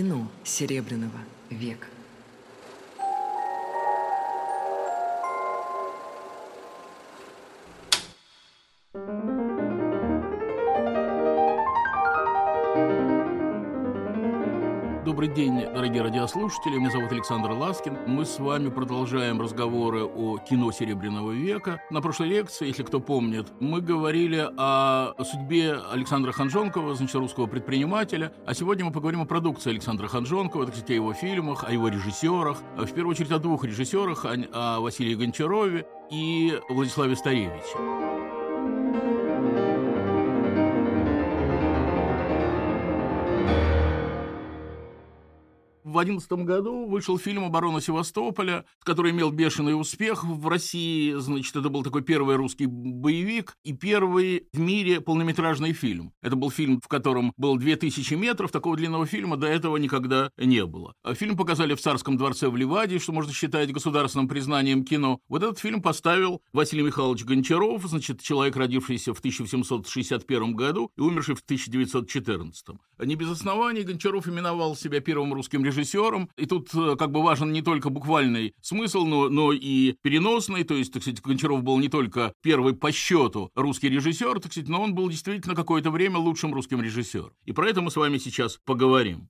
Кино Серебряного века. Радиослушатели. Меня зовут Александр Ласкин. Мы с вами продолжаем разговоры о кино Серебряного века. На прошлой лекции, если кто помнит, мы говорили о судьбе Александра Ханжонкова, значит, русского предпринимателя. А сегодня мы поговорим о продукции Александра Ханжонкова, так сказать, о его фильмах, о его режиссерах. В первую очередь о двух режиссерах, о Василии Гончарове и Владиславе Старевиче. В 2011 году вышел фильм «Оборона Севастополя», который имел бешеный успех в России. Значит, это был такой первый русский боевик и первый в мире полнометражный фильм. Это был фильм, в котором было 2000 метров. Такого длинного фильма до этого никогда не было. Фильм показали в Царском дворце в Ливаде, что можно считать государственным признанием кино. Вот этот фильм поставил Василий Михайлович Гончаров, значит, человек, родившийся в 1761 году и умерший в 1914. Не без оснований Гончаров именовал себя первым русским режиссером режиссером. И тут э, как бы важен не только буквальный смысл, но, но и переносный. То есть, так сказать, Гончаров был не только первый по счету русский режиссер, так сказать, но он был действительно какое-то время лучшим русским режиссером. И про это мы с вами сейчас поговорим.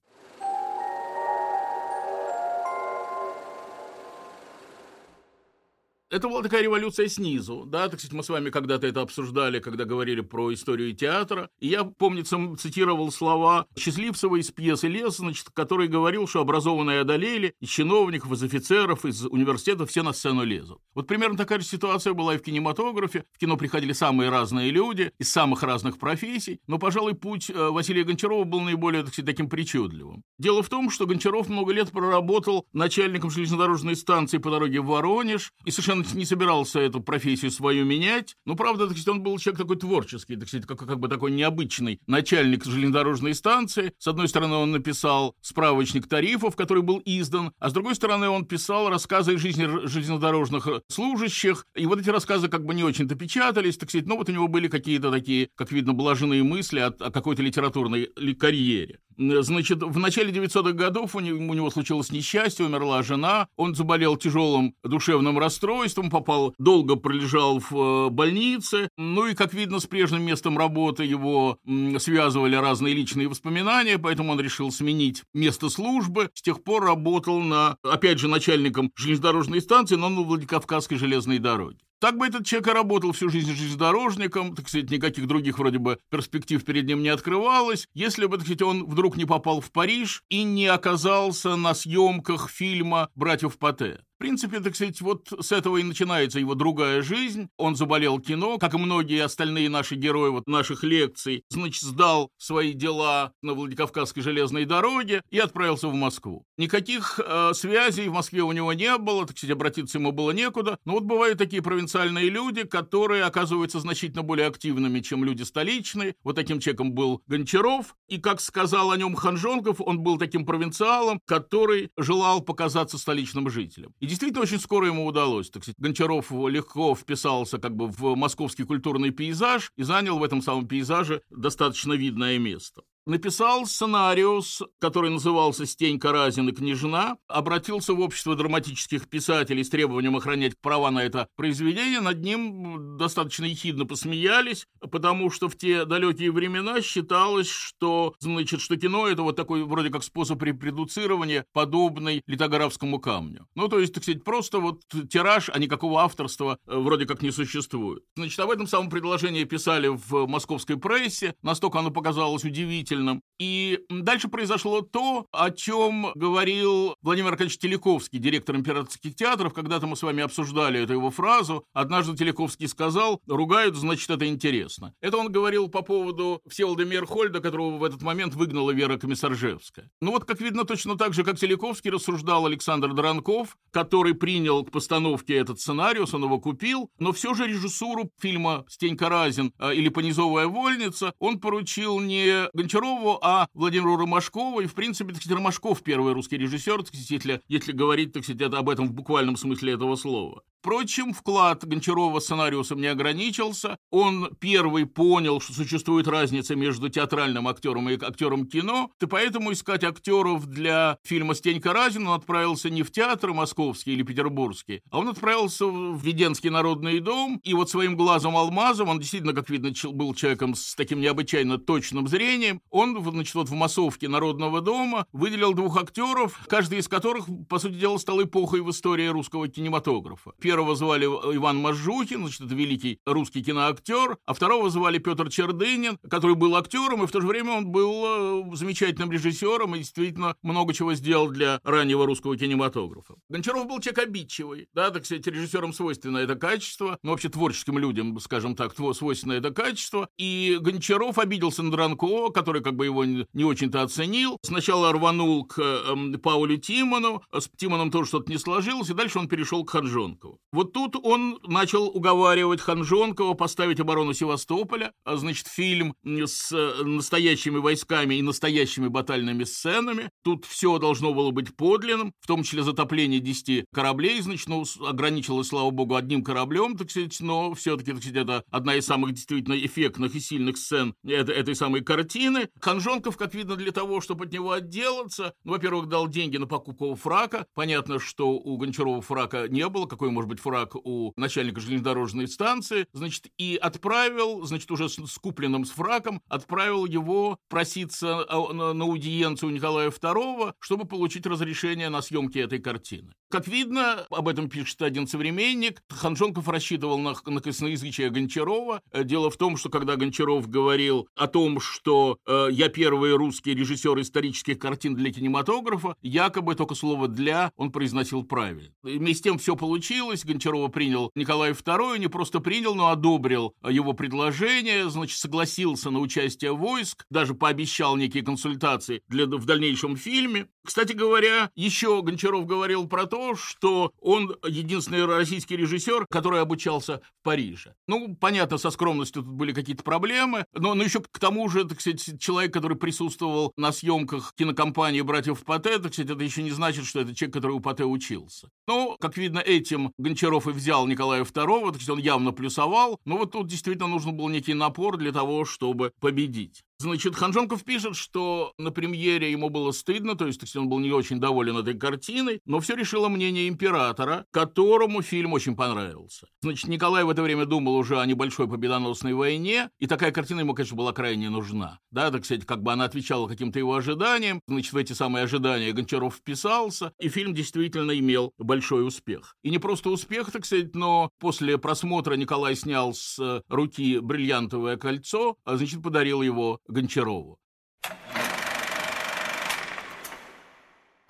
Это была такая революция снизу, да, так сказать, мы с вами когда-то это обсуждали, когда говорили про историю театра, и я, помнится, цитировал слова Счастливцева из пьесы «Лес», значит, который говорил, что образованные одолели, из чиновников, из офицеров, из университетов все на сцену лезут. Вот примерно такая же ситуация была и в кинематографе, в кино приходили самые разные люди, из самых разных профессий, но, пожалуй, путь э, Василия Гончарова был наиболее, так сказать, таким причудливым. Дело в том, что Гончаров много лет проработал начальником железнодорожной станции по дороге в Воронеж, и совершенно он не собирался эту профессию свою менять. Ну, правда, так сказать, он был человек такой творческий, так сказать, как, как бы такой необычный начальник железнодорожной станции. С одной стороны, он написал справочник тарифов, который был издан, а с другой стороны, он писал рассказы из жизни железнодорожных служащих. И вот эти рассказы как бы не очень-то печатались, так сказать, но вот у него были какие-то такие, как видно, блаженные мысли о, о какой-то литературной карьере. Значит, в начале 900-х годов у него, у него случилось несчастье, умерла жена, он заболел тяжелым душевным расстройством, попал, долго пролежал в э, больнице, ну и, как видно, с прежним местом работы его связывали разные личные воспоминания, поэтому он решил сменить место службы, с тех пор работал на, опять же, начальником железнодорожной станции, но на Владикавказской железной дороге. Так бы этот человек и работал всю жизнь железнодорожником, так сказать, никаких других вроде бы перспектив перед ним не открывалось, если бы, так сказать, он вдруг не попал в Париж и не оказался на съемках фильма «Братьев Патте». В принципе, так сказать, вот с этого и начинается его другая жизнь. Он заболел кино, как и многие остальные наши герои вот наших лекций. Значит, сдал свои дела на Владикавказской железной дороге и отправился в Москву. Никаких э, связей в Москве у него не было, так сказать, обратиться ему было некуда. Но вот бывают такие провинциальные люди, которые оказываются значительно более активными, чем люди столичные. Вот таким человеком был Гончаров. И, как сказал о нем Ханжонков, он был таким провинциалом, который желал показаться столичным жителем. И действительно очень скоро ему удалось. Так сказать, Гончаров легко вписался как бы в московский культурный пейзаж и занял в этом самом пейзаже достаточно видное место написал сценариус, который назывался «Стенька Разин и княжна», обратился в общество драматических писателей с требованием охранять права на это произведение. Над ним достаточно ехидно посмеялись, потому что в те далекие времена считалось, что, значит, что кино — это вот такой вроде как способ репродуцирования, подобный литографскому камню. Ну, то есть, так сказать, просто вот тираж, а никакого авторства э, вроде как не существует. Значит, об этом самом предложении писали в московской прессе, настолько оно показалось удивительным, удивительным. И дальше произошло то, о чем говорил Владимир Аркадьевич Телековский, директор императорских театров. Когда-то мы с вами обсуждали эту его фразу. Однажды Телековский сказал, ругают, значит, это интересно. Это он говорил по поводу Всеволода Мерхольда, которого в этот момент выгнала Вера Комиссаржевская. Ну вот, как видно, точно так же, как Телековский рассуждал Александр Дранков, который принял к постановке этот сценарий, он его купил, но все же режиссуру фильма «Стенька Разин» э, или «Понизовая вольница» он поручил не Гончарову, Гончарову, а Владимиру Ромашкову. И, в принципе, так сказать, Ромашков первый русский режиссер, так сказать, если, если говорить, так сказать, об этом в буквальном смысле этого слова. Впрочем, вклад Гончарова сценариусом не ограничился. Он первый понял, что существует разница между театральным актером и актером кино, и поэтому искать актеров для фильма «Стенька Разин» он отправился не в театр московский или петербургский, а он отправился в Веденский народный дом, и вот своим глазом-алмазом, он действительно, как видно, был человеком с таким необычайно точным зрением, он, значит, вот в массовке Народного дома выделил двух актеров, каждый из которых, по сути дела, стал эпохой в истории русского кинематографа. Первого звали Иван Мажухин, значит, это великий русский киноактер, а второго звали Петр Чердынин, который был актером, и в то же время он был э, замечательным режиссером и действительно много чего сделал для раннего русского кинематографа. Гончаров был человек обидчивый, да, так сказать, режиссерам свойственно это качество, но вообще творческим людям, скажем так, свойственно это качество, и Гончаров обиделся на Дранко, который как бы его не очень-то оценил. Сначала рванул к э, Паулю Тимону, с Тимоном тоже что-то не сложилось, и дальше он перешел к Ханжонкову. Вот тут он начал уговаривать Ханжонкова поставить оборону Севастополя, а, значит, фильм с э, настоящими войсками и настоящими батальными сценами. Тут все должно было быть подлинным, в том числе затопление 10 кораблей, значит, ну, ограничилось, слава богу, одним кораблем, так сказать, но все-таки, так сказать, это одна из самых действительно эффектных и сильных сцен этой, этой самой картины. Ханжонков, как видно, для того, чтобы от него отделаться, ну, во-первых, дал деньги на покупку фрака. Понятно, что у Гончарова фрака не было, какой может быть фрак у начальника железнодорожной станции, значит, и отправил, значит, уже с, купленным с фраком, отправил его проситься а, на, аудиенцию Николая II, чтобы получить разрешение на съемки этой картины. Как видно, об этом пишет один современник, Ханжонков рассчитывал на, на косноязычие Гончарова. Дело в том, что когда Гончаров говорил о том, что э, я первый русский режиссер исторических картин для кинематографа, якобы только слово «для» он произносил правильно. И вместе с тем все получилось, Гончарова принял Николай II, не просто принял, но одобрил его предложение, значит, согласился на участие войск, даже пообещал некие консультации для, в дальнейшем фильме. Кстати говоря, еще Гончаров говорил про то, что он единственный российский режиссер, который обучался в Париже. Ну, понятно, со скромностью тут были какие-то проблемы, но, но еще к тому же, так сказать, человек, который присутствовал на съемках кинокомпании «Братьев Патте», так сказать, это еще не значит, что это человек, который у Патте учился. Ну, как видно, этим Гончаров и взял Николая II, так сказать, он явно плюсовал, но вот тут действительно нужен был некий напор для того, чтобы победить. Значит, Ханжонков пишет, что на премьере ему было стыдно, то есть он был не очень доволен этой картиной, но все решило мнение императора, которому фильм очень понравился. Значит, Николай в это время думал уже о небольшой победоносной войне, и такая картина ему, конечно, была крайне нужна. Да, так сказать, как бы она отвечала каким-то его ожиданиям, значит, в эти самые ожидания Гончаров вписался, и фильм действительно имел большой успех. И не просто успех, так сказать, но после просмотра Николай снял с руки бриллиантовое кольцо, а, значит, подарил его Гончарову.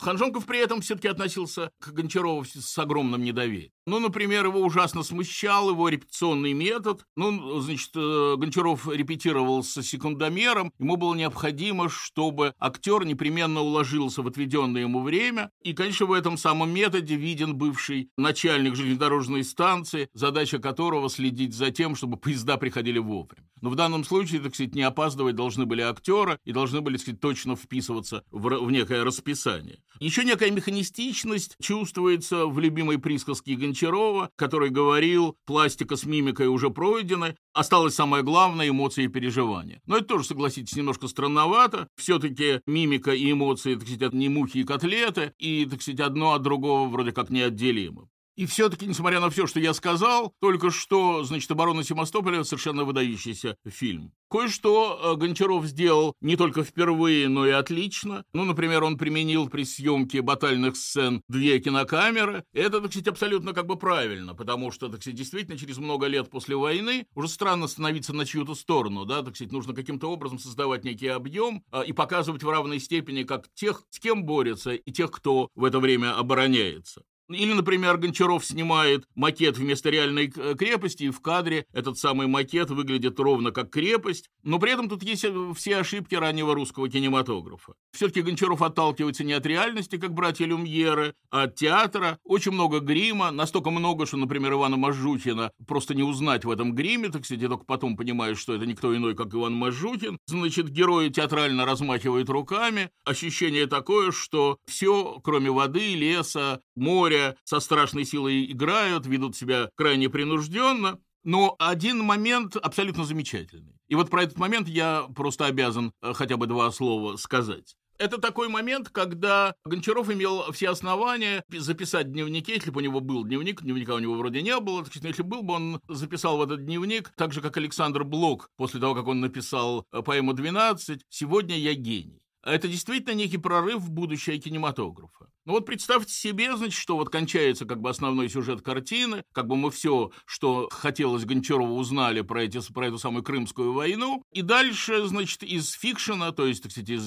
Ханжонков при этом все-таки относился к Гончарову с огромным недоверием. Ну, например, его ужасно смущал его репетиционный метод. Ну, значит, э, Гончаров репетировал с секундомером. Ему было необходимо, чтобы актер непременно уложился в отведенное ему время. И, конечно, в этом самом методе виден бывший начальник железнодорожной станции, задача которого следить за тем, чтобы поезда приходили вовремя. Но в данном случае, так сказать, не опаздывать должны были актеры и должны были, так сказать, точно вписываться в, в некое расписание. Еще некая механистичность чувствуется в любимой присказке Гончарова, который говорил, пластика с мимикой уже пройдена, осталось самое главное – эмоции и переживания. Но это тоже, согласитесь, немножко странновато. Все-таки мимика и эмоции, так сказать, не мухи и котлеты, и, так сказать, одно от другого вроде как неотделимо. И все-таки, несмотря на все, что я сказал, только что, значит, «Оборона Севастополя» совершенно выдающийся фильм. Кое-что э, Гончаров сделал не только впервые, но и отлично. Ну, например, он применил при съемке батальных сцен две кинокамеры. Это, так сказать, абсолютно как бы правильно, потому что, так сказать, действительно, через много лет после войны уже странно становиться на чью-то сторону, да, так сказать, нужно каким-то образом создавать некий объем а, и показывать в равной степени как тех, с кем борется, и тех, кто в это время обороняется. Или, например, Гончаров снимает макет вместо реальной э, крепости, и в кадре этот самый макет выглядит ровно как крепость, но при этом тут есть э, все ошибки раннего русского кинематографа. Все-таки Гончаров отталкивается не от реальности, как братья Люмьеры, а от театра. Очень много грима, настолько много, что, например, Ивана Мажухина просто не узнать в этом гриме, так я только потом понимаешь, что это никто иной, как Иван Мажухин. Значит, герои театрально размахивают руками. Ощущение такое, что все, кроме воды, леса, моря, со страшной силой играют, ведут себя крайне принужденно. Но один момент абсолютно замечательный. И вот про этот момент я просто обязан э, хотя бы два слова сказать. Это такой момент, когда Гончаров имел все основания записать в дневнике, если бы у него был дневник, дневника у него вроде не было, так, если был бы, он записал в этот дневник, так же, как Александр Блок, после того, как он написал э, поэму «12», «Сегодня я гений». Это действительно некий прорыв в будущее кинематографа. Ну вот представьте себе, значит, что вот кончается как бы основной сюжет картины, как бы мы все, что хотелось Гончарову, узнали про, эти, про эту самую Крымскую войну, и дальше, значит, из фикшена, то есть, так сказать, из,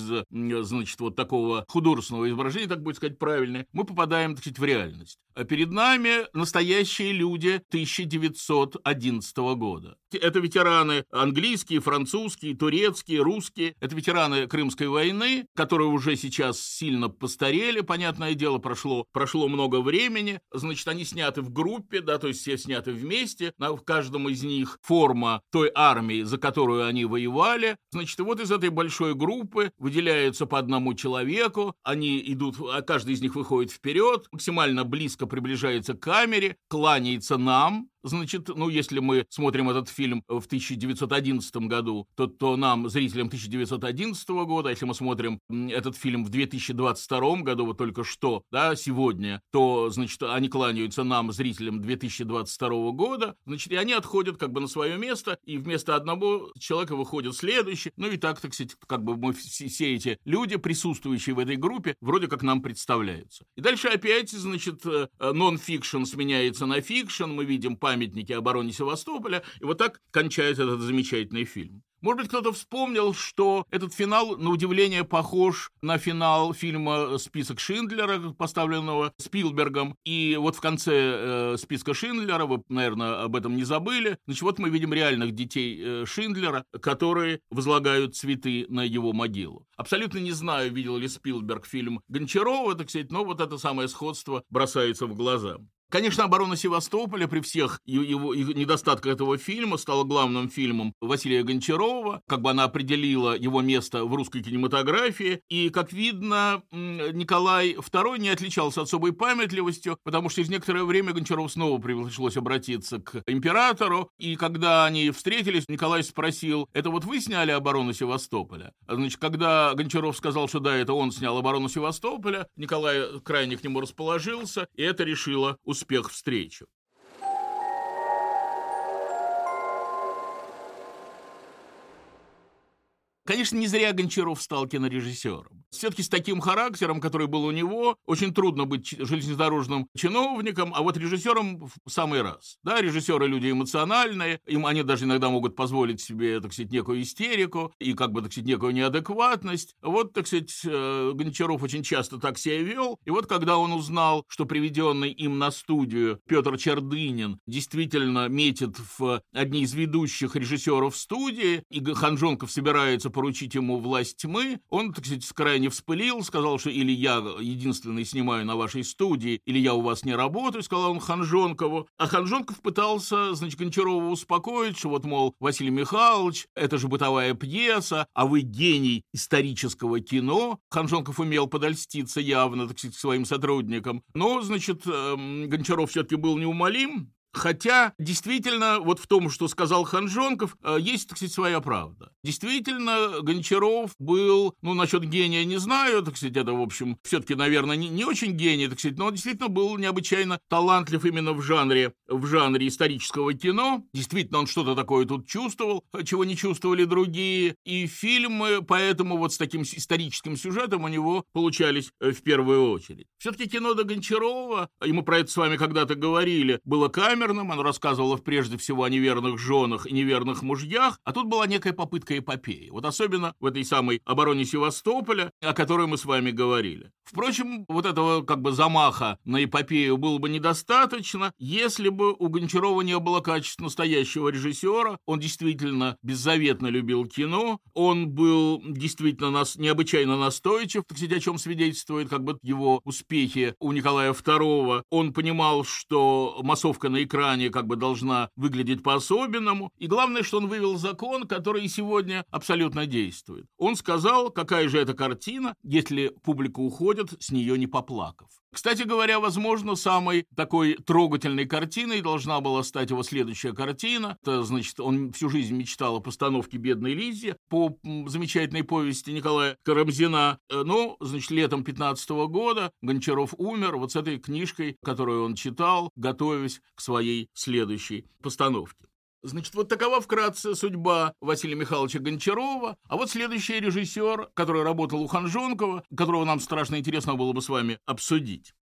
значит, вот такого художественного изображения, так будет сказать правильно, мы попадаем, так сказать, в реальность. А перед нами настоящие люди 1911 года. Это ветераны английские, французские, турецкие, русские. Это ветераны Крымской войны, которые уже сейчас сильно постарели, понятное дело, прошло, прошло много времени. Значит, они сняты в группе, да, то есть все сняты вместе. На, в каждом из них форма той армии, за которую они воевали. Значит, вот из этой большой группы выделяются по одному человеку. Они идут, а каждый из них выходит вперед, максимально близко приближается к камере, кланяется нам, Значит, ну, если мы смотрим этот фильм в 1911 году, то, то нам, зрителям 1911 года, если мы смотрим этот фильм в 2022 году, вот только что, да, сегодня, то, значит, они кланяются нам, зрителям 2022 года, значит, и они отходят как бы на свое место, и вместо одного человека выходит следующий, ну и так, так сказать, как бы мы все, эти люди, присутствующие в этой группе, вроде как нам представляются. И дальше опять, значит, э, нон-фикшн сменяется на фикшн, мы видим память памятники обороне Севастополя. И вот так кончается этот замечательный фильм. Может быть, кто-то вспомнил, что этот финал, на удивление, похож на финал фильма «Список Шиндлера», поставленного Спилбергом. И вот в конце э, «Списка Шиндлера», вы, наверное, об этом не забыли, значит, вот мы видим реальных детей э, Шиндлера, которые возлагают цветы на его могилу. Абсолютно не знаю, видел ли Спилберг фильм Гончарова, так сказать, но вот это самое сходство бросается в глаза. Конечно, оборона Севастополя при всех его, недостатках этого фильма стала главным фильмом Василия Гончарова, как бы она определила его место в русской кинематографии. И, как видно, Николай II не отличался особой памятливостью, потому что через некоторое время Гончаров снова пришлось обратиться к императору. И когда они встретились, Николай спросил, это вот вы сняли оборону Севастополя? Значит, когда Гончаров сказал, что да, это он снял оборону Севастополя, Николай крайне к нему расположился, и это решило успех встречи. Конечно, не зря Гончаров стал кинорежиссером. Все-таки с таким характером, который был у него, очень трудно быть железнодорожным чиновником, а вот режиссером в самый раз. Да, режиссеры люди эмоциональные, им они даже иногда могут позволить себе, так сказать, некую истерику и как бы, так сказать, некую неадекватность. Вот, так сказать, э, Гончаров очень часто так себя вел. И вот когда он узнал, что приведенный им на студию Петр Чердынин действительно метит в одни из ведущих режиссеров студии, и Ханжонков собирается поручить ему власть тьмы, он, так сказать, крайне вспылил, сказал, что или я единственный снимаю на вашей студии, или я у вас не работаю, сказал он Ханжонкову. А Ханжонков пытался, значит, Гончарова успокоить, что вот, мол, Василий Михайлович, это же бытовая пьеса, а вы гений исторического кино. Ханжонков умел подольститься явно, так сказать, своим сотрудникам. Но, значит, эм, Гончаров все-таки был неумолим, Хотя, действительно, вот в том, что сказал Ханжонков, э, есть, так сказать, своя правда. Действительно, Гончаров был, ну, насчет гения не знаю, так сказать, это, в общем, все-таки, наверное, не, не очень гений, так сказать, но он действительно был необычайно талантлив именно в жанре, в жанре исторического кино. Действительно, он что-то такое тут чувствовал, чего не чувствовали другие. И фильмы поэтому вот с таким историческим сюжетом у него получались э, в первую очередь. Все-таки кино до Гончарова, и мы про это с вами когда-то говорили, было камера, камерным, оно рассказывало прежде всего о неверных женах и неверных мужьях, а тут была некая попытка эпопеи. Вот особенно в этой самой обороне Севастополя, о которой мы с вами говорили. Впрочем, вот этого как бы замаха на эпопею было бы недостаточно, если бы у Гончарова не было качества настоящего режиссера. Он действительно беззаветно любил кино, он был действительно нас, необычайно настойчив, так сказать, о чем свидетельствует как бы его успехи у Николая II. Он понимал, что массовка на экране экране как бы должна выглядеть по-особенному. И главное, что он вывел закон, который сегодня абсолютно действует. Он сказал, какая же это картина, если публика уходит, с нее не поплакав. Кстати говоря, возможно, самой такой трогательной картиной должна была стать его следующая картина. Это, значит, он всю жизнь мечтал о постановке «Бедной Лизе» по замечательной повести Николая Карамзина. Э, но, значит, летом 15 года Гончаров умер вот с этой книжкой, которую он читал, готовясь к своей следующей постановке. Значит, вот такова вкратце судьба Василия Михайловича Гончарова. А вот следующий режиссер, который работал у Ханжонкова, которого нам страшно интересно было бы с вами обсудить.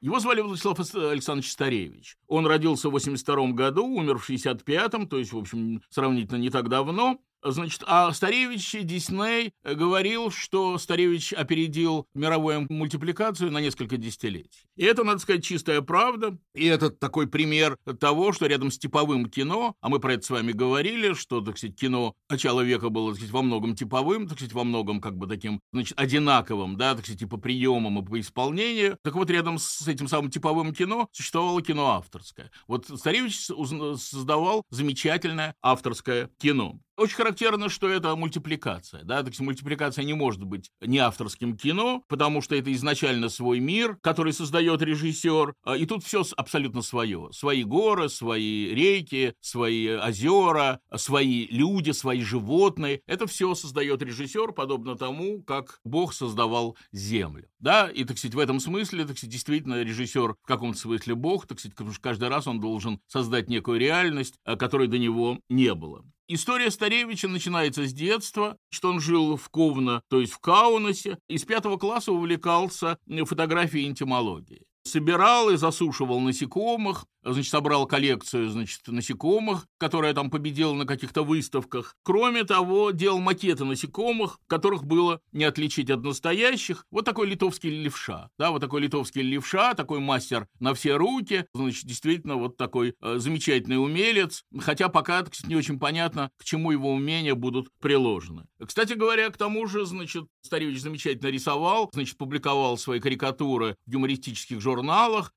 Его звали Владислав Александрович Старевич. Он родился в 82 году, умер в 65-м, то есть, в общем, сравнительно не так давно. Значит, а Старевич Дисней говорил, что Старевич опередил мировую мультипликацию на несколько десятилетий. И это, надо сказать, чистая правда. И это такой пример того, что рядом с типовым кино, а мы про это с вами говорили, что, так сказать, кино начала века было, так сказать, во многом типовым, так сказать, во многом как бы таким, значит, одинаковым, да, так сказать, и по приемам, и по исполнению. Так вот, рядом с этим самым типовым кино существовало кино авторское. Вот Старевич создавал замечательное авторское кино. Очень характерно, что это мультипликация. Да? Так мультипликация не может быть не авторским кино, потому что это изначально свой мир, который создает режиссер. А, и тут все абсолютно свое. Свои горы, свои реки, свои озера, свои люди, свои животные. Это все создает режиссер, подобно тому, как Бог создавал землю. Да, и, так сказать, в этом смысле, так сказать, действительно режиссер в каком-то смысле Бог, так сказать, потому что каждый раз он должен создать некую реальность, а, которой до него не было. История Старевича начинается с детства, что он жил в Ковно, то есть в Каунасе, и с пятого класса увлекался фотографией и энтомологией собирал и засушивал насекомых, значит, собрал коллекцию, значит, насекомых, которая там победила на каких-то выставках. Кроме того, делал макеты насекомых, которых было не отличить от настоящих. Вот такой литовский левша, да, вот такой литовский левша, такой мастер на все руки, значит, действительно вот такой э, замечательный умелец, хотя пока, кстати, не очень понятно, к чему его умения будут приложены. Кстати говоря, к тому же, значит, Старевич замечательно рисовал, значит, публиковал свои карикатуры в юмористических журналах,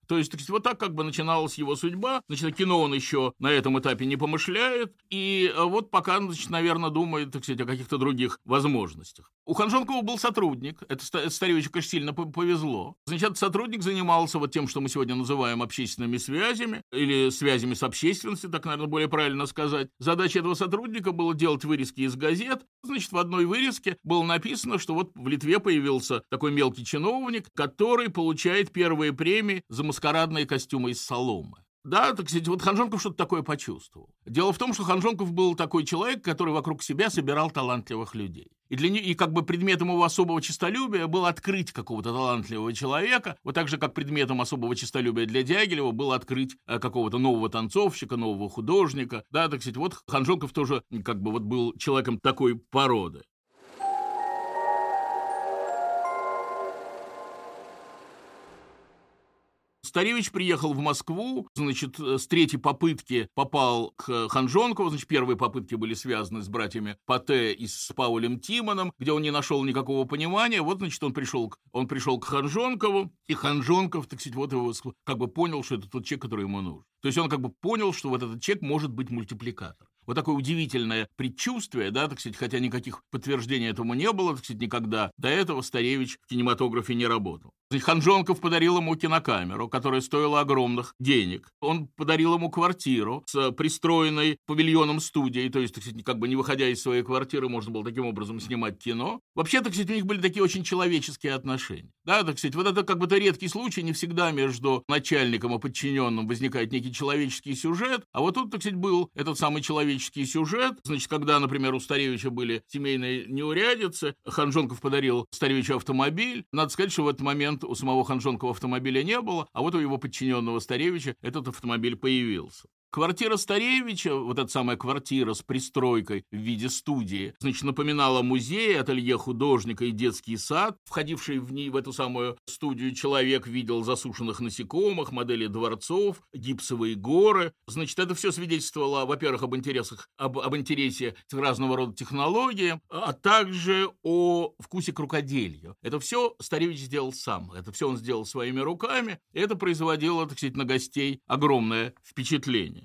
то есть, вот так как бы начиналась его судьба. Значит, кино он еще на этом этапе не помышляет. И э, вот пока, значит, наверное, думает, так сказать, о каких-то других возможностях. У Ханжонкова был сотрудник. Это Старевичу, конечно, сильно повезло. Значит, этот сотрудник занимался вот тем, что мы сегодня называем общественными связями, или связями с общественностью, так, наверное, более правильно сказать. Задача этого сотрудника было делать вырезки из газет. Значит, в одной вырезке было написано, что вот в Литве появился такой мелкий чиновник, который получает первые за маскарадные костюмы из соломы. Да, так сказать, вот Ханжонков что-то такое почувствовал. Дело в том, что Ханжонков был такой человек, который вокруг себя собирал талантливых людей. И, для, и как бы предметом его особого честолюбия было открыть какого-то талантливого человека, вот так же, как предметом особого честолюбия для Дягилева было открыть э, какого-то нового танцовщика, нового художника. Да, так сказать, вот Ханжонков тоже как бы вот был человеком такой породы. Старевич приехал в Москву, значит, э, с третьей попытки попал к Ханжонкову, значит, первые попытки были связаны с братьями Пате и с Паулем Тимоном, где он не нашел никакого понимания, вот, значит, он пришел, он пришел к Ханжонкову, и Ханжонков, так сказать, вот его как бы понял, что это тот человек, который ему нужен. То есть он как бы понял, что вот этот человек может быть мультипликатор. Вот такое удивительное предчувствие, да, так сказать, хотя никаких подтверждений этому не было, так сказать, никогда. До этого Старевич в кинематографе не работал. Ханжонков подарил ему кинокамеру, которая стоила огромных денег. Он подарил ему квартиру с пристроенной павильоном студией, то есть, так как бы не выходя из своей квартиры, можно было таким образом снимать кино. Вообще, так сказать, у них были такие очень человеческие отношения. Да, так сказать, вот это как бы то редкий случай, не всегда между начальником и подчиненным возникает некий человеческий сюжет, а вот тут, так сказать, был этот самый человеческий сюжет. Значит, когда, например, у Старевича были семейные неурядицы, Ханжонков подарил Старевичу автомобиль. Надо сказать, что в этот момент момент у самого Ханжонкова автомобиля не было, а вот у его подчиненного Старевича этот автомобиль появился. Квартира Старевича, вот эта самая квартира с пристройкой в виде студии, значит, напоминала музей, ателье художника и детский сад. Входивший в ней, в эту самую студию, человек видел засушенных насекомых, модели дворцов, гипсовые горы. Значит, это все свидетельствовало, во-первых, об интересах, об, об интересе к разного рода технологиям, а также о вкусе к рукоделию. Это все Старевич сделал сам. Это все он сделал своими руками. Это производило, так сказать, на гостей огромное впечатление.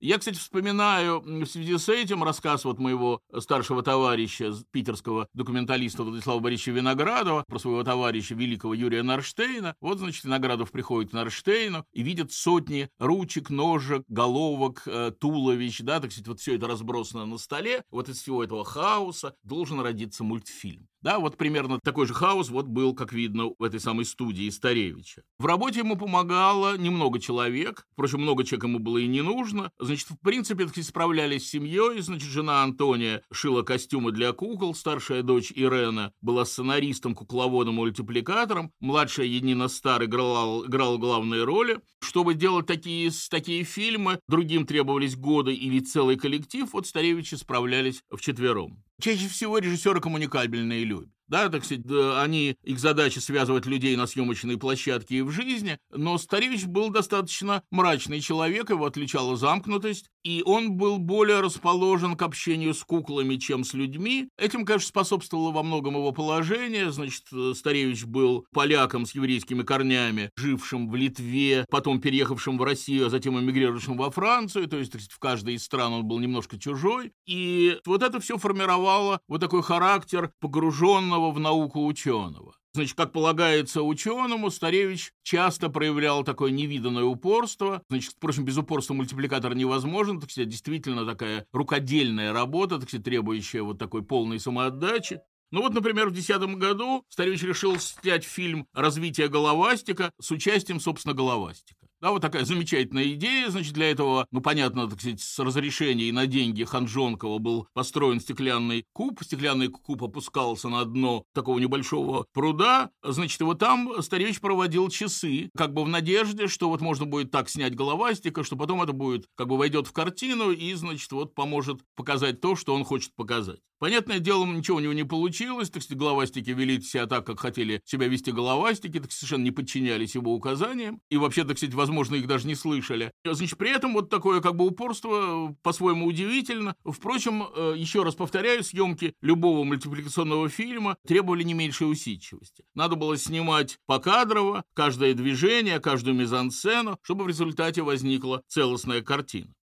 Я, кстати, вспоминаю в связи с этим рассказ вот моего старшего товарища, питерского документалиста Владислава Борисовича Виноградова, про своего товарища великого Юрия Нарштейна. Вот, значит, Виноградов приходит к Нарштейну и видит сотни ручек, ножек, головок, э, туловищ, да, так сказать, вот все это разбросано на столе. Вот из всего этого хаоса должен родиться мультфильм. Да, вот примерно такой же хаос вот был, как видно, в этой самой студии Старевича. В работе ему помогало немного человек, впрочем, много человек ему было и не нужно. Значит, в принципе, так справлялись с семьей, значит, жена Антония шила костюмы для кукол, старшая дочь Ирена была сценаристом, кукловодом, мультипликатором, младшая Енина Стар играла, играла главные роли. Чтобы делать такие, такие фильмы, другим требовались годы или целый коллектив, вот Старевичи справлялись вчетвером. Чаще всего режиссеры коммуникабельные люди. Да, так сказать, они, их задача связывать людей на съемочной площадке и в жизни, но Старевич был достаточно мрачный человек, его отличала замкнутость, и он был более расположен к общению с куклами, чем с людьми. Этим, конечно, способствовало во многом его положение. Значит, Старевич был поляком с еврейскими корнями, жившим в Литве, потом переехавшим в Россию, а затем эмигрировавшим во Францию, то есть, в каждой из стран он был немножко чужой. И вот это все формировало вот такой характер погруженного в науку ученого. Значит, как полагается ученому, Старевич часто проявлял такое невиданное упорство. Значит, впрочем, без упорства мультипликатор невозможен. Так сказать, действительно такая рукодельная работа, так сказать, требующая вот такой полной самоотдачи. Ну вот, например, в 2010 году Старевич решил снять фильм «Развитие головастика» с участием, собственно, головастика. Да, вот такая замечательная идея. Значит, для этого, ну, понятно, так сказать, с разрешения и на деньги Ханжонкова был построен стеклянный куб. Стеклянный куб опускался на дно такого небольшого пруда. Значит, его там Старевич проводил часы, как бы в надежде, что вот можно будет так снять головастика, что потом это будет, как бы войдет в картину и, значит, вот поможет показать то, что он хочет показать. Понятное дело, ничего у него не получилось, так сказать, головастики вели себя так, как хотели себя вести головастики, так совершенно не подчинялись его указаниям, и вообще, так сказать, возможно, их даже не слышали. Значит, при этом вот такое как бы упорство по-своему удивительно. Впрочем, э, еще раз повторяю, съемки любого мультипликационного фильма требовали не меньшей усидчивости. Надо было снимать покадрово, каждое движение, каждую мизансцену, чтобы в результате возникла целостная картина.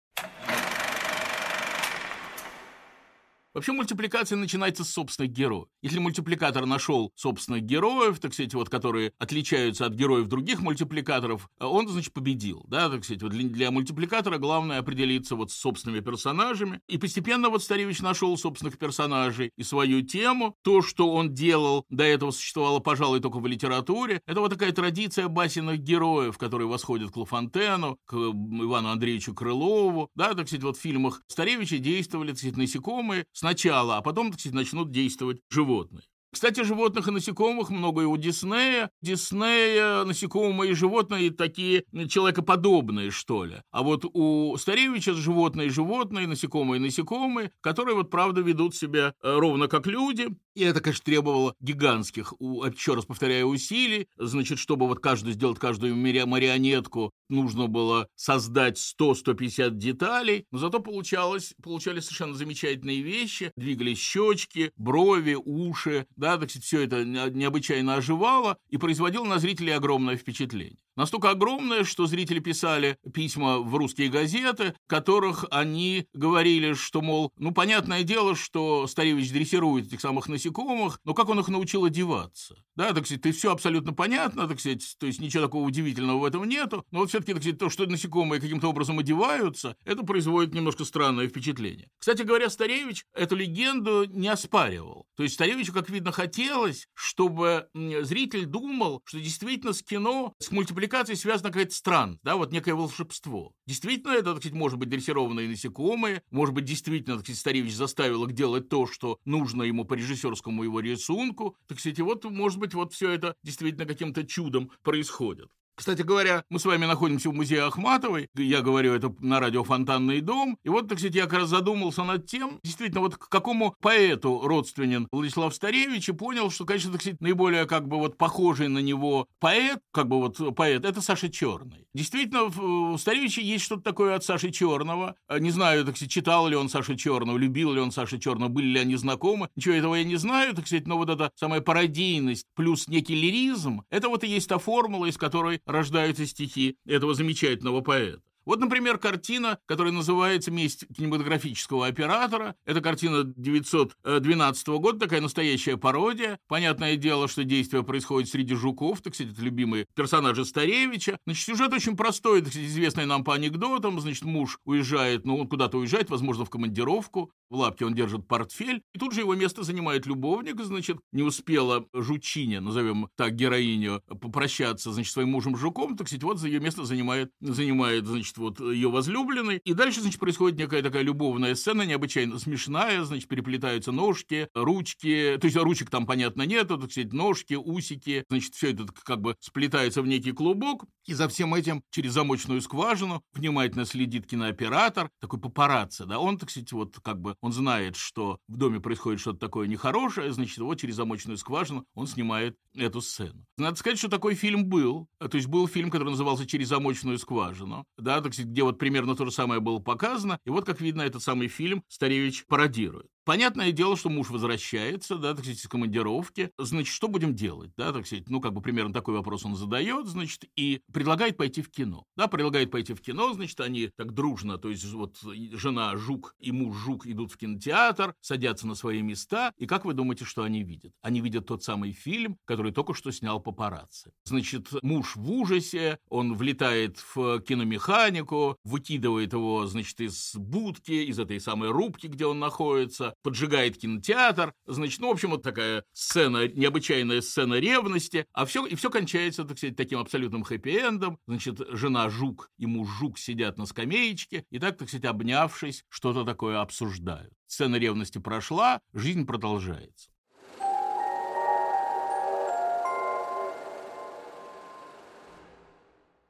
Вообще мультипликация начинается с собственных героев. Если мультипликатор нашел собственных героев, так сказать, вот, которые отличаются от героев других мультипликаторов, он, значит, победил. Да, так сказать, вот для, для мультипликатора главное определиться вот с собственными персонажами. И постепенно вот Старевич нашел собственных персонажей и свою тему. То, что он делал, до этого существовало, пожалуй, только в литературе. Это вот такая традиция басенных героев, которые восходят к Лафонтену, к Ивану Андреевичу Крылову. Да, так сказать, вот в фильмах Старевича действовали, так сказать, насекомые с сначала, а потом, так сказать, начнут действовать животные. Кстати, животных и насекомых много и у Диснея. Диснея насекомые и животные такие человекоподобные, что ли. А вот у Старевича животные и животные, насекомые и насекомые, которые вот правда ведут себя э, ровно как люди. И это, конечно, требовало гигантских, еще раз повторяю, усилий. Значит, чтобы вот каждую сделать каждую марионетку, нужно было создать 100-150 деталей. Но зато получалось, получались совершенно замечательные вещи. Двигались щечки, брови, уши, да, так сказать, все это необычайно оживало и производило на зрителей огромное впечатление. Настолько огромное, что зрители писали письма в русские газеты, в которых они говорили, что, мол, ну, понятное дело, что Старевич дрессирует этих самых насекомых, но как он их научил одеваться? Да, так сказать, все абсолютно понятно, так сказать, то есть ничего такого удивительного в этом нету, но вот все-таки, так сказать, то, что насекомые каким-то образом одеваются, это производит немножко странное впечатление. Кстати говоря, Старевич эту легенду не оспаривал. То есть Старевичу, как видно, хотелось, чтобы зритель думал, что действительно с кино, с мультипликацией мультипликацией связана какая-то странность, да, вот некое волшебство. Действительно, это, так сказать, может быть дрессированные насекомые, может быть, действительно, так сказать, Старевич заставил их делать то, что нужно ему по режиссерскому его рисунку. Так сказать, вот, может быть, вот все это действительно каким-то чудом происходит. Кстати говоря, мы с вами находимся в музее Ахматовой. Я говорю это на радио «Фонтанный дом». И вот, так сказать, я как раз задумался над тем, действительно, вот к какому поэту родственен Владислав Старевич, и понял, что, конечно, так сказать, наиболее как бы вот похожий на него поэт, как бы вот поэт, это Саша Черный. Действительно, в Старевиче есть что-то такое от Саши Черного. Не знаю, так сказать, читал ли он Сашу Черного, любил ли он Сашу Черного, были ли они знакомы. Ничего этого я не знаю, так сказать, но вот эта самая пародийность плюс некий лиризм, это вот и есть та формула, из которой рождаются стихи этого замечательного поэта. Вот, например, картина, которая называется «Месть кинематографического оператора». Это картина 912 года, такая настоящая пародия. Понятное дело, что действие происходит среди жуков, так сказать, это любимые персонажи Старевича. Значит, сюжет очень простой, так сказать, известный нам по анекдотам. Значит, муж уезжает, ну, он куда-то уезжает, возможно, в командировку. В лапке он держит портфель, и тут же его место занимает любовник, значит, не успела жучиня, назовем так, героиню, попрощаться, значит, своим мужем Жуком, так сказать, вот за ее место занимает, занимает, значит, вот ее возлюбленный. И дальше, значит, происходит некая такая любовная сцена, необычайно смешная, значит, переплетаются ножки, ручки, то есть ручек там, понятно, нету, так сказать, ножки, усики, значит, все это как бы сплетается в некий клубок, и за всем этим через замочную скважину внимательно следит кинооператор, такой папарацци, да, он, так сказать, вот как бы он знает, что в доме происходит что-то такое нехорошее, значит, вот через замочную скважину он снимает эту сцену. Надо сказать, что такой фильм был. То есть был фильм, который назывался «Через замочную скважину», да, где вот примерно то же самое было показано. И вот, как видно, этот самый фильм Старевич пародирует. Понятное дело, что муж возвращается, да, так сказать, из командировки. Значит, что будем делать, да, так сказать, ну, как бы примерно такой вопрос он задает, значит, и предлагает пойти в кино. Да, предлагает пойти в кино, значит, они так дружно, то есть вот жена Жук и муж Жук идут в кинотеатр, садятся на свои места, и как вы думаете, что они видят? Они видят тот самый фильм, который только что снял папарацци. Значит, муж в ужасе, он влетает в киномеханику, выкидывает его, значит, из будки, из этой самой рубки, где он находится, поджигает кинотеатр, значит, ну, в общем, вот такая сцена, необычайная сцена ревности, а все, и все кончается, так сказать, таким абсолютным хэппи-эндом, значит, жена Жук и муж Жук сидят на скамеечке и так, так сказать, обнявшись, что-то такое обсуждают. Сцена ревности прошла, жизнь продолжается.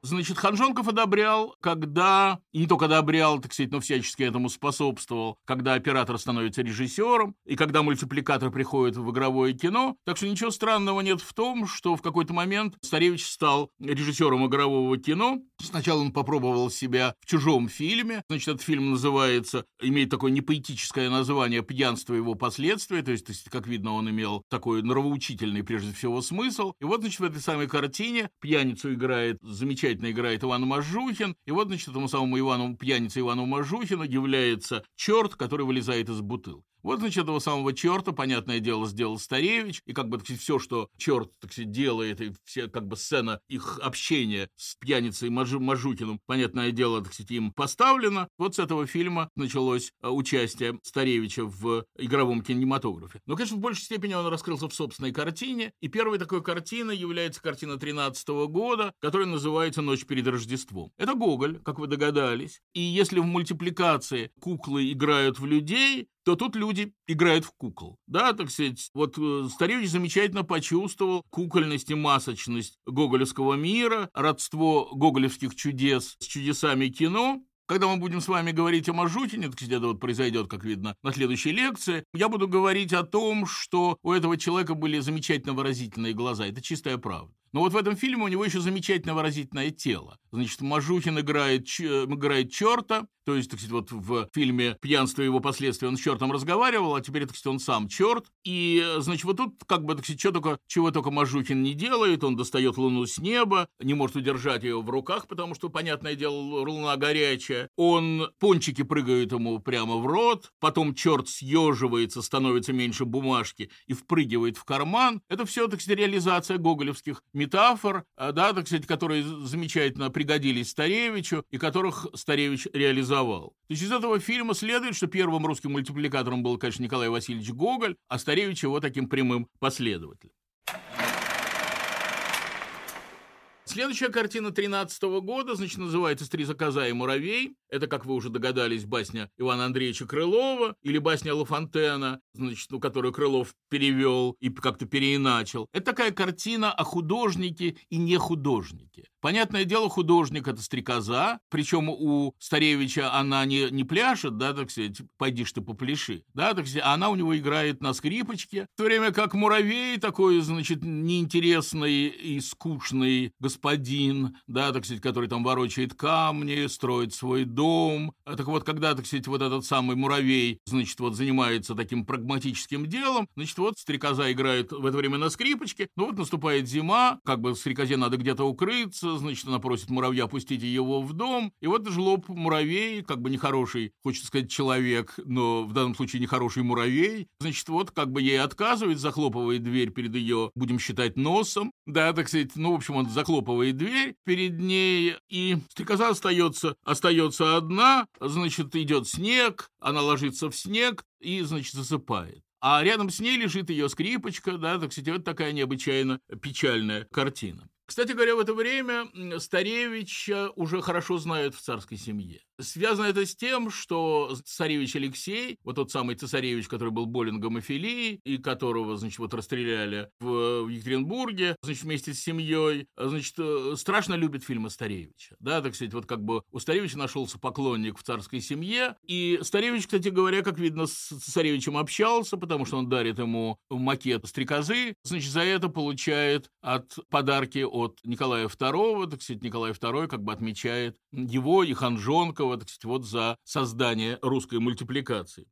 Значит, Ханжонков одобрял, когда, и не только одобрял, так сказать, но всячески этому способствовал, когда оператор становится режиссером, и когда мультипликатор приходит в игровое кино. Так что ничего странного нет в том, что в какой-то момент Старевич стал режиссером игрового кино. Сначала он попробовал себя в чужом фильме. Значит, этот фильм называется, имеет такое непоэтическое название «Пьянство и его последствия». То есть, то есть, как видно, он имел такой нравоучительный, прежде всего, смысл. И вот, значит, в этой самой картине пьяницу играет замечательный замечательно играет Иван Мажухин. И вот, значит, этому самому Ивану, пьянице Ивану Мажухину является черт, который вылезает из бутылки. Вот, значит, этого самого черта, понятное дело, сделал Старевич, и как бы, так все, что черт, так делает, и все, как бы, сцена их общения с пьяницей Маж... Мажукиным, понятное дело, так сказать, им поставлена. Вот с этого фильма началось а, участие Старевича в игровом кинематографе. Но, конечно, в большей степени он раскрылся в собственной картине, и первой такой картиной является картина 13 -го года, которая называется «Ночь перед Рождеством». Это Гоголь, как вы догадались, и если в мультипликации куклы играют в людей, то тут люди играют в кукол. Да, так сказать, вот э, Старевич замечательно почувствовал кукольность и масочность гоголевского мира, родство гоголевских чудес с чудесами кино, когда мы будем с вами говорить о Мажутине, так это вот произойдет, как видно, на следующей лекции, я буду говорить о том, что у этого человека были замечательно выразительные глаза. Это чистая правда. Но вот в этом фильме у него еще замечательно выразительное тело. Значит, Мажухин играет, играет черта, то есть, так сказать, вот в фильме «Пьянство и его последствия» он с чертом разговаривал, а теперь, так сказать, он сам черт. И, значит, вот тут, как бы, так сказать, что только, чего только Мажухин не делает, он достает луну с неба, не может удержать ее в руках, потому что, понятное дело, луна горячая. Он, пончики прыгают ему прямо в рот, потом черт съеживается, становится меньше бумажки и впрыгивает в карман. Это все, так сказать, реализация гоголевских метафор, а, да, так сказать, которые замечательно пригодились Старевичу и которых Старевич реализовал. То есть из этого фильма следует, что первым русским мультипликатором был, конечно, Николай Васильевич Гоголь, а Старевич его таким прямым последователем. Следующая картина 13 года, значит, называется «Стриза коза и муравей». Это, как вы уже догадались, басня Ивана Андреевича Крылова или басня Ла Фонтена, значит, ну, которую Крылов перевел и как-то переиначил. Это такая картина о художнике и не художнике. Понятное дело, художник — это стрекоза, причем у Старевича она не, не пляшет, да, так сказать, пойди ты попляши, да, так сказать, а она у него играет на скрипочке, в то время как муравей такой, значит, неинтересный и скучный господин, да, так сказать, который там ворочает камни, строит свой дом. А так вот, когда, так сказать, вот этот самый муравей, значит, вот занимается таким прагматическим делом, значит, вот стрекоза играет в это время на скрипочке, ну вот наступает зима, как бы стрекозе надо где-то укрыться, обижается, значит, она просит муравья пустить его в дом, и вот жлоб муравей, как бы нехороший, хочется сказать, человек, но в данном случае нехороший муравей, значит, вот как бы ей отказывает, захлопывает дверь перед ее, будем считать, носом, да, так сказать, ну, в общем, он захлопывает дверь перед ней, и стрекоза остается, остается одна, значит, идет снег, она ложится в снег и, значит, засыпает а рядом с ней лежит ее скрипочка, да, так сказать, вот такая необычайно печальная картина. Кстати говоря, в это время Старевича уже хорошо знают в царской семье. Связано это с тем, что царевич Алексей, вот тот самый цесаревич, который был болен гомофилией, и которого, значит, вот расстреляли в, Екатеринбурге, значит, вместе с семьей, значит, э, страшно любит фильмы Старевича. Да, так сказать, вот как бы у Старевича нашелся поклонник в царской семье, и Старевич, кстати говоря, как видно, с царевичем общался, потому что он дарит ему макет стрекозы, значит, за это получает от подарки от Николая II, так сказать, Николай II как бы отмечает его и Ханжонкова, Чехова, так вот за создание русской мультипликации.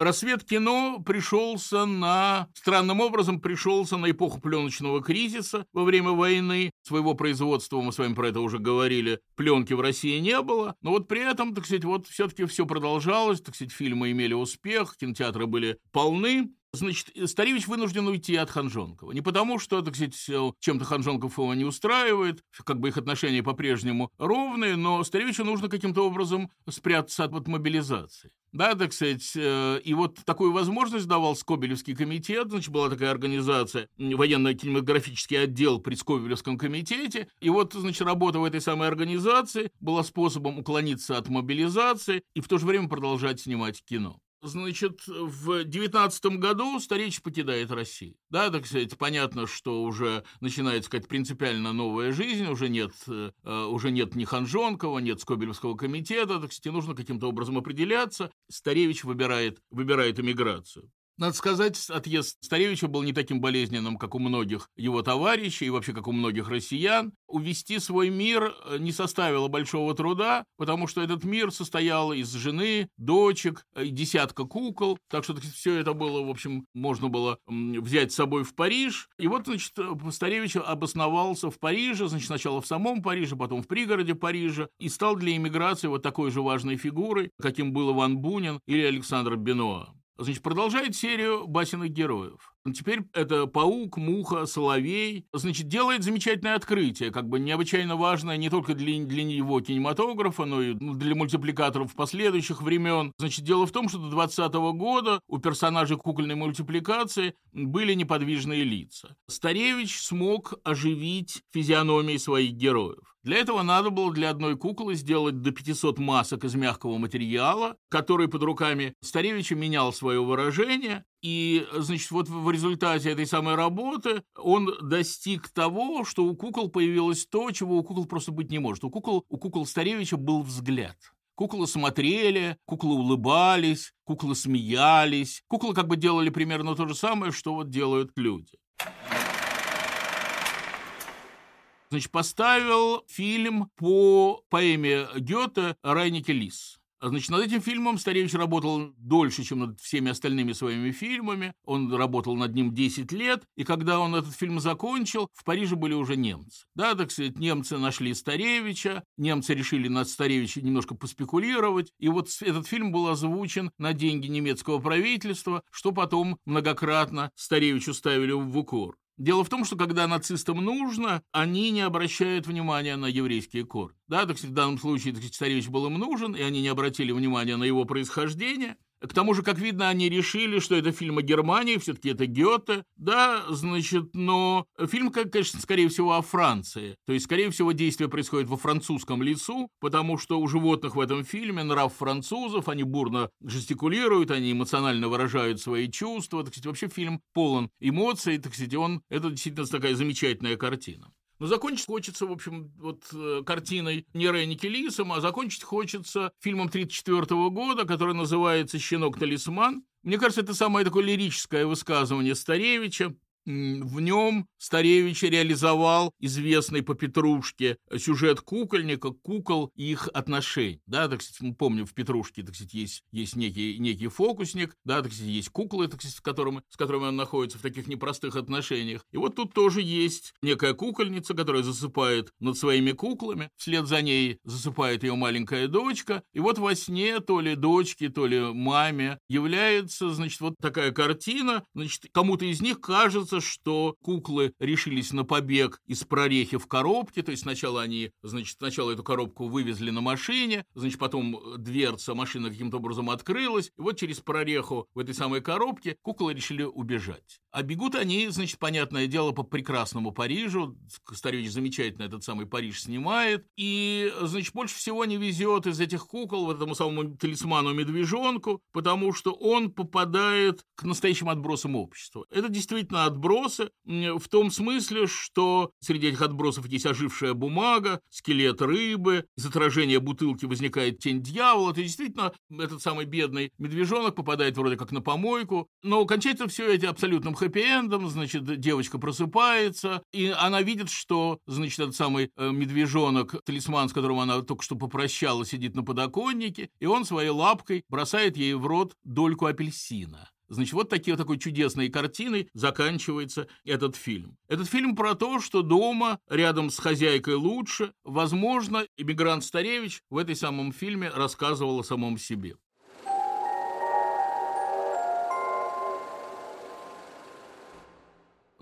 Рассвет кино пришелся на... Странным образом пришелся на эпоху пленочного кризиса во время войны. Своего производства, мы с вами про это уже говорили, пленки в России не было. Но вот при этом, так сказать, вот все-таки все продолжалось. Так сказать, фильмы имели успех, кинотеатры были полны. Значит, Старевич вынужден уйти от Ханжонкова. Не потому, что, так сказать, чем-то Ханжонков его не устраивает, как бы их отношения по-прежнему ровные, но Старевичу нужно каким-то образом спрятаться от мобилизации. Да, так сказать, э, и вот такую возможность давал Скобелевский комитет, значит, была такая организация, военно-кинематографический отдел при Скобелевском комитете, и вот, значит, работа в этой самой организации была способом уклониться от мобилизации и в то же время продолжать снимать кино. Значит, в девятнадцатом году Старич покидает Россию. Да, так сказать, понятно, что уже начинается сказать, принципиально новая жизнь, уже нет, э, уже нет ни Ханжонкова, нет Скобелевского комитета, так сказать, нужно каким-то образом определяться. Старевич выбирает, выбирает эмиграцию. Надо сказать, отъезд Старевича был не таким болезненным, как у многих его товарищей и вообще как у многих россиян. Увести свой мир э, не составило большого труда, потому что этот мир состоял из жены, дочек, и десятка кукол. Так что все это было, в общем, можно было взять с собой в Париж. И вот, значит, Старевич обосновался в Париже, значит, сначала в самом Париже, потом в пригороде Парижа, и стал для иммиграции вот такой же важной фигурой, каким был Иван Бунин или Александр Бенуа. Значит, продолжает серию басенных героев. Теперь это паук, муха, соловей. Значит, делает замечательное открытие, как бы необычайно важное не только для, для него кинематографа, но и для мультипликаторов последующих времен. Значит, дело в том, что до 20 -го года у персонажей кукольной мультипликации были неподвижные лица. Старевич смог оживить физиономии своих героев. Для этого надо было для одной куклы сделать до 500 масок из мягкого материала, который под руками Старевича менял свое выражение, и, значит, вот в результате этой самой работы он достиг того, что у кукол появилось то, чего у кукол просто быть не может. У кукол, у кукол Старевича был взгляд. Куклы смотрели, куклы улыбались, куклы смеялись. Куклы как бы делали примерно то же самое, что вот делают люди. Значит, поставил фильм по поэме Гёте «Райники Лис». Значит, над этим фильмом Старевич работал дольше, чем над всеми остальными своими фильмами. Он работал над ним 10 лет, и когда он этот фильм закончил, в Париже были уже немцы. Да, так сказать, немцы нашли Старевича, немцы решили над Старевичем немножко поспекулировать, и вот этот фильм был озвучен на деньги немецкого правительства, что потом многократно Старевичу ставили в укор. Дело в том, что когда нацистам нужно, они не обращают внимания на еврейские корни. Да, так в данном случае так царевич был им нужен, и они не обратили внимания на его происхождение. К тому же, как видно, они решили, что это фильм о Германии, все-таки это Гёте, да, значит, но фильм, конечно, скорее всего, о Франции. То есть, скорее всего, действие происходит во французском лесу, потому что у животных в этом фильме нрав французов, они бурно жестикулируют, они эмоционально выражают свои чувства. Так сказать, вообще фильм полон эмоций, так сказать, он, это действительно такая замечательная картина. Но закончить хочется, в общем, вот э, картиной не Ренники Лисом, а закончить хочется фильмом 1934 года, который называется «Щенок-талисман». Мне кажется, это самое такое лирическое высказывание Старевича. В нем Старевич реализовал известный по Петрушке сюжет кукольника, кукол и их отношений. Да, так сказать, мы помним, в Петрушке, так сказать, есть, есть некий, некий фокусник, да, так сказать, есть куклы, так сказать, с, которыми, с которыми он находится в таких непростых отношениях. И вот тут тоже есть некая кукольница, которая засыпает над своими куклами, вслед за ней засыпает ее маленькая дочка, и вот во сне то ли дочке, то ли маме является, значит, вот такая картина, значит, кому-то из них кажется, что куклы решились на побег из прорехи в коробке, то есть сначала они, значит, сначала эту коробку вывезли на машине, значит, потом дверца машины каким-то образом открылась, и вот через прореху в этой самой коробке куклы решили убежать. А бегут они, значит, понятное дело, по прекрасному Парижу. Старевич замечательно этот самый Париж снимает. И, значит, больше всего не везет из этих кукол вот этому самому талисману-медвежонку, потому что он попадает к настоящим отбросам общества. Это действительно отбросы в том смысле, что среди этих отбросов есть ожившая бумага, скелет рыбы, из отражения бутылки возникает тень дьявола. Это действительно этот самый бедный медвежонок попадает вроде как на помойку, но кончается все эти абсолютным хэппи-эндом, значит, девочка просыпается, и она видит, что, значит, этот самый э, медвежонок, талисман, с которым она только что попрощалась, сидит на подоконнике, и он своей лапкой бросает ей в рот дольку апельсина. Значит, вот такие вот такой чудесной картиной заканчивается этот фильм. Этот фильм про то, что дома, рядом с хозяйкой лучше. Возможно, иммигрант Старевич в этой самом фильме рассказывал о самом себе.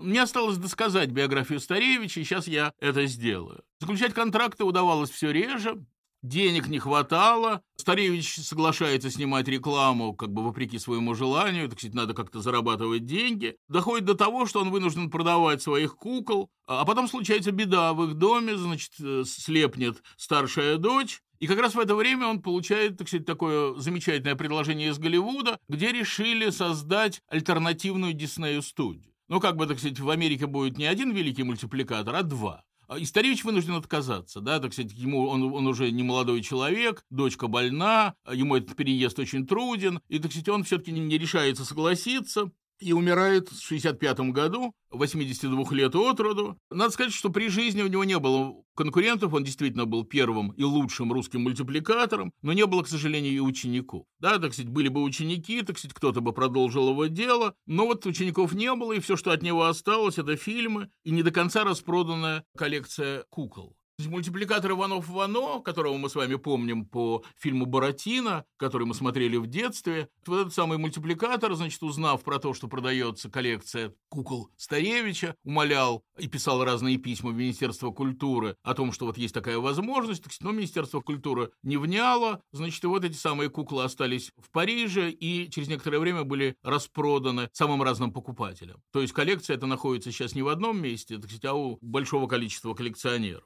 Мне осталось досказать биографию Старевича, и сейчас я это сделаю. Заключать контракты удавалось все реже, денег не хватало. Старевич соглашается снимать рекламу, как бы вопреки своему желанию, так сказать, надо как-то зарабатывать деньги. Доходит до того, что он вынужден продавать своих кукол, а потом случается беда в их доме, значит, э, слепнет старшая дочь, и как раз в это время он получает, так сказать, такое замечательное предложение из Голливуда, где решили создать альтернативную Диснею-студию. Ну, как бы, так сказать, в Америке будет не один великий мультипликатор, а два. А Исторевич вынужден отказаться, да, так сказать, ему он, он уже не молодой человек, дочка больна, ему этот переезд очень труден, и, так сказать, он все-таки не, не решается согласиться и умирает в 65 году, 82 лет от роду. Надо сказать, что при жизни у него не было конкурентов, он действительно был первым и лучшим русским мультипликатором, но не было, к сожалению, и учеников. Да, так сказать, были бы ученики, так сказать, кто-то бы продолжил его дело, но вот учеников не было, и все, что от него осталось, это фильмы и не до конца распроданная коллекция кукол. Мультипликатор Иванов Ивано, которого мы с вами помним по фильму «Буратино», который мы смотрели в детстве, вот этот самый мультипликатор, значит, узнав про то, что продается коллекция кукол Старевича, умолял и писал разные письма в Министерство культуры о том, что вот есть такая возможность, но Министерство культуры не вняло, значит, и вот эти самые куклы остались в Париже и через некоторое время были распроданы самым разным покупателям. То есть коллекция эта находится сейчас не в одном месте, а у большого количества коллекционеров.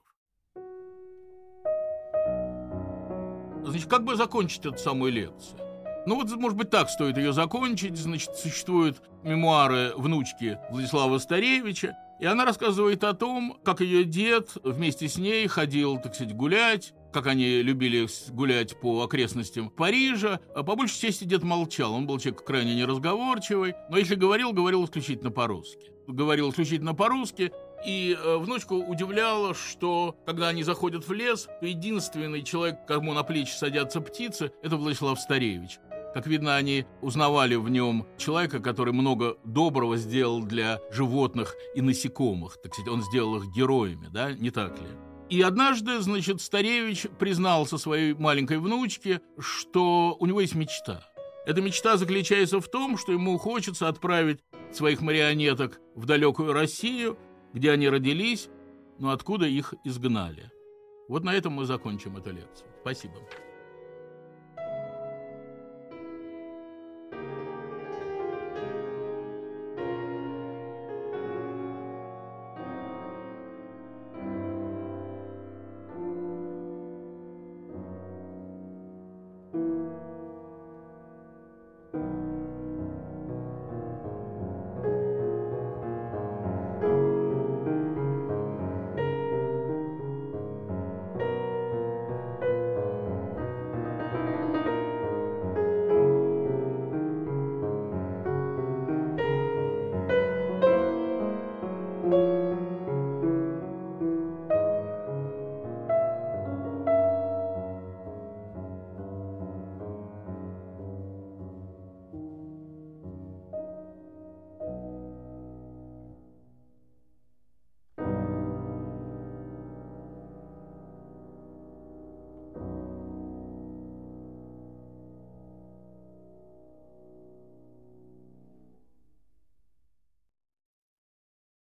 Значит, как бы закончить эту самую лекцию? Ну вот, может быть, так стоит ее закончить. Значит, существуют мемуары внучки Владислава Старевича, и она рассказывает о том, как ее дед вместе с ней ходил, так сказать, гулять, как они любили гулять по окрестностям Парижа. А по большей части дед молчал, он был человек крайне неразговорчивый, но если говорил, говорил исключительно по-русски. Говорил исключительно по-русски, и э, внучку удивляло, что когда они заходят в лес, единственный человек, кому на плечи садятся птицы, это Владислав Старевич. Как видно, они узнавали в нем человека, который много доброго сделал для животных и насекомых. Так сказать, он сделал их героями, да, не так ли? И однажды, значит, Старевич признался своей маленькой внучке, что у него есть мечта. Эта мечта заключается в том, что ему хочется отправить своих марионеток в далекую Россию где они родились, но откуда их изгнали. Вот на этом мы закончим эту лекцию. Спасибо.